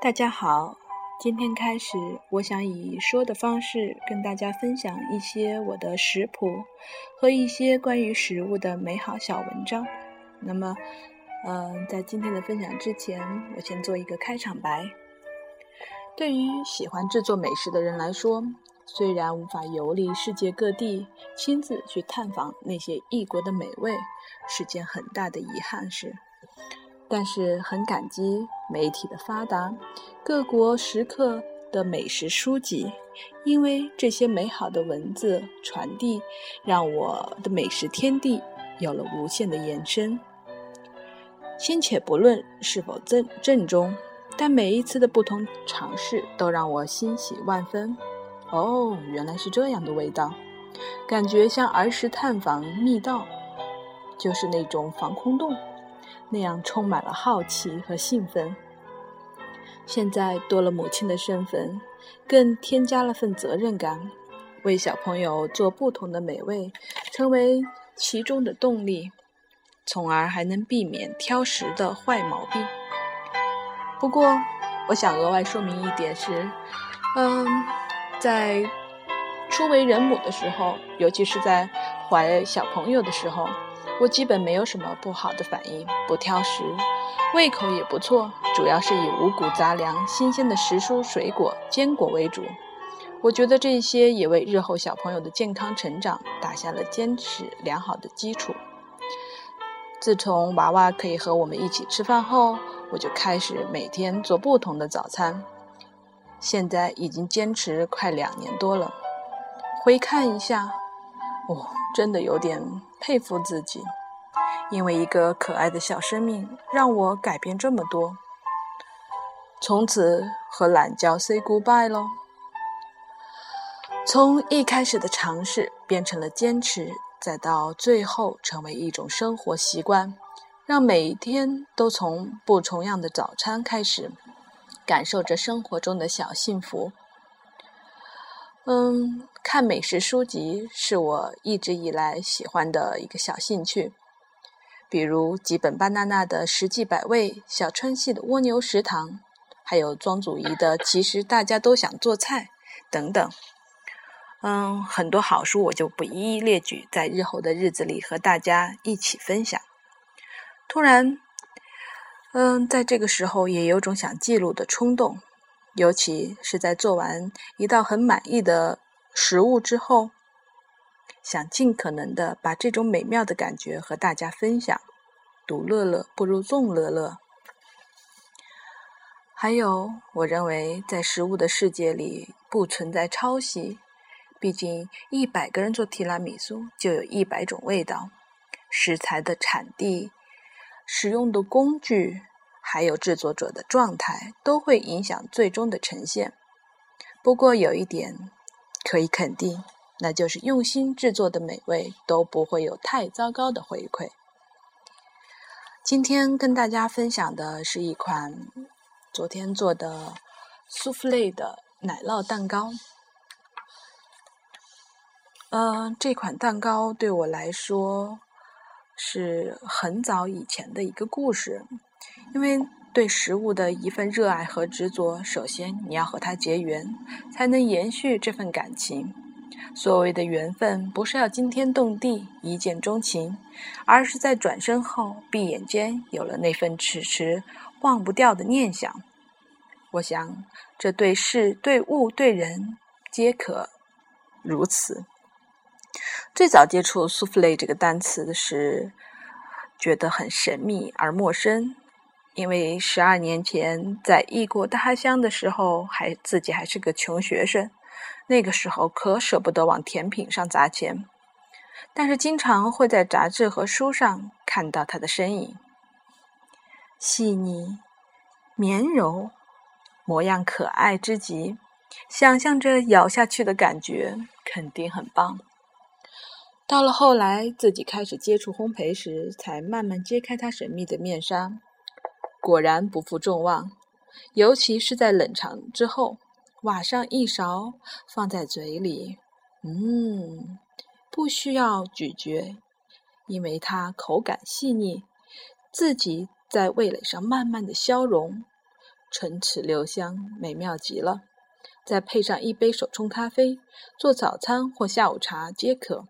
大家好，今天开始，我想以说的方式跟大家分享一些我的食谱和一些关于食物的美好小文章。那么，嗯，在今天的分享之前，我先做一个开场白。对于喜欢制作美食的人来说，虽然无法游历世界各地，亲自去探访那些异国的美味，是件很大的遗憾事。但是很感激媒体的发达，各国食客的美食书籍，因为这些美好的文字传递，让我的美食天地有了无限的延伸。先且不论是否正正宗，但每一次的不同尝试都让我欣喜万分。哦，原来是这样的味道，感觉像儿时探访密道，就是那种防空洞。那样充满了好奇和兴奋。现在多了母亲的身份，更添加了份责任感，为小朋友做不同的美味，成为其中的动力，从而还能避免挑食的坏毛病。不过，我想额外说明一点是，嗯，在初为人母的时候，尤其是在怀小朋友的时候。我基本没有什么不好的反应，不挑食，胃口也不错，主要是以五谷杂粮、新鲜的食蔬水果、坚果为主。我觉得这些也为日后小朋友的健康成长打下了坚实良好的基础。自从娃娃可以和我们一起吃饭后，我就开始每天做不同的早餐，现在已经坚持快两年多了。回看一下，哦，真的有点。佩服自己，因为一个可爱的小生命让我改变这么多。从此和懒觉 say goodbye 喽。从一开始的尝试变成了坚持，再到最后成为一种生活习惯，让每一天都从不重样的早餐开始，感受着生活中的小幸福。嗯，看美食书籍是我一直以来喜欢的一个小兴趣，比如吉本巴娜娜的《食记百味》，小川系的《蜗牛食堂》，还有庄祖仪的《其实大家都想做菜》等等。嗯，很多好书我就不一一列举，在日后的日子里和大家一起分享。突然，嗯，在这个时候也有种想记录的冲动。尤其是在做完一道很满意的食物之后，想尽可能的把这种美妙的感觉和大家分享。独乐乐不如众乐乐。还有，我认为在食物的世界里不存在抄袭，毕竟一百个人做提拉米苏就有一百种味道。食材的产地，使用的工具。还有制作者的状态都会影响最终的呈现。不过有一点可以肯定，那就是用心制作的美味都不会有太糟糕的回馈。今天跟大家分享的是一款昨天做的苏芙蕾的奶酪蛋糕。嗯，这款蛋糕对我来说是很早以前的一个故事。因为对食物的一份热爱和执着，首先你要和它结缘，才能延续这份感情。所谓的缘分，不是要惊天动地、一见钟情，而是在转身后闭眼间有了那份迟迟忘不掉的念想。我想，这对事、对物、对人，皆可如此。最早接触“苏芙蕾”这个单词时，觉得很神秘而陌生。因为十二年前在异国他乡的时候，还自己还是个穷学生，那个时候可舍不得往甜品上砸钱，但是经常会在杂志和书上看到他的身影，细腻、绵柔，模样可爱之极，想象着咬下去的感觉肯定很棒。到了后来自己开始接触烘焙时，才慢慢揭开它神秘的面纱。果然不负众望，尤其是在冷藏之后，挖上一勺放在嘴里，嗯，不需要咀嚼，因为它口感细腻，自己在味蕾上慢慢的消融，唇齿留香，美妙极了。再配上一杯手冲咖啡，做早餐或下午茶皆可。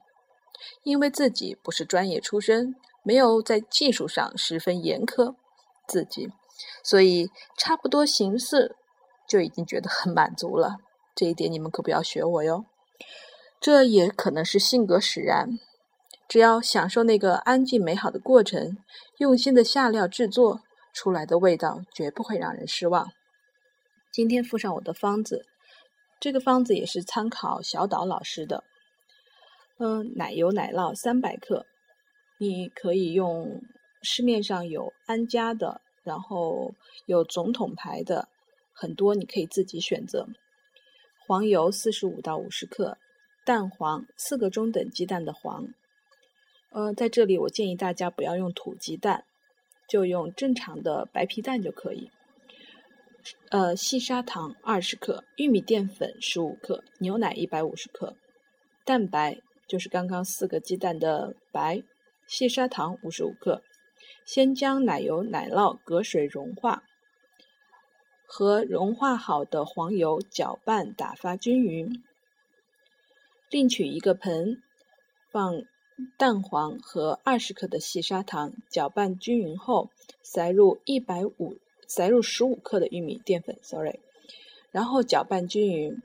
因为自己不是专业出身，没有在技术上十分严苛自己，所以差不多形式就已经觉得很满足了。这一点你们可不要学我哟。这也可能是性格使然。只要享受那个安静美好的过程，用心的下料制作出来的味道绝不会让人失望。今天附上我的方子，这个方子也是参考小岛老师的。嗯，奶油奶酪三百克，你可以用市面上有安佳的，然后有总统牌的，很多你可以自己选择。黄油四十五到五十克，蛋黄四个中等鸡蛋的黄。呃，在这里我建议大家不要用土鸡蛋，就用正常的白皮蛋就可以。呃，细砂糖二十克，玉米淀粉十五克，牛奶一百五十克，蛋白就是刚刚四个鸡蛋的白，细砂糖五十五克。先将奶油奶酪隔水融化，和融化好的黄油搅拌打发均匀，另取一个盆放。蛋黄和二十克的细砂糖搅拌均匀后，塞入一百五，塞入十五克的玉米淀粉，sorry，然后搅拌均匀。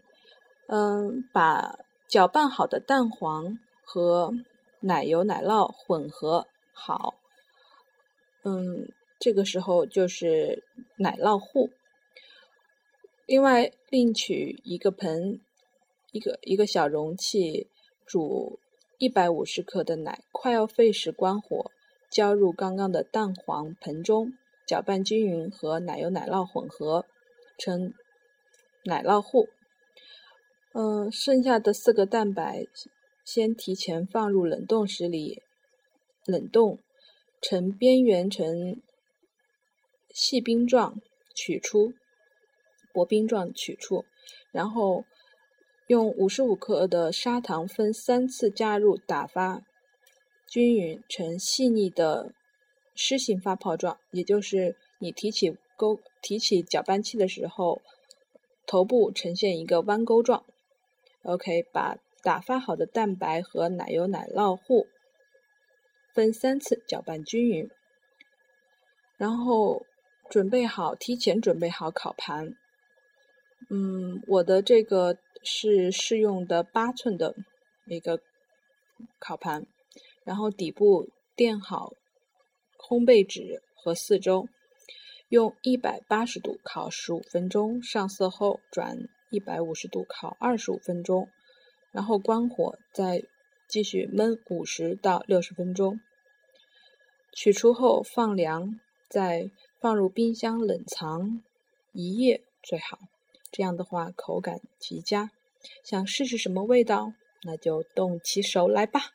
嗯，把搅拌好的蛋黄和奶油奶酪混合好。嗯，这个时候就是奶酪糊。另外，另取一个盆，一个一个小容器煮。一百五十克的奶，快要沸时关火，浇入刚刚的蛋黄盆中，搅拌均匀，和奶油奶酪混合成奶酪糊。嗯，剩下的四个蛋白先提前放入冷冻室里冷冻，呈边缘呈细冰状取出，薄冰状取出，然后。用五十五克的砂糖分三次加入，打发均匀成细腻的湿性发泡状，也就是你提起勾提起搅拌器的时候，头部呈现一个弯钩状。OK，把打发好的蛋白和奶油奶酪糊分三次搅拌均匀，然后准备好提前准备好烤盘。嗯，我的这个。是适用的八寸的一个烤盘，然后底部垫好烘焙纸和四周，用一百八十度烤十五分钟，上色后转一百五十度烤二十五分钟，然后关火，再继续焖五十到六十分钟。取出后放凉，再放入冰箱冷藏一夜最好。这样的话，口感极佳。想试试什么味道？那就动起手来吧。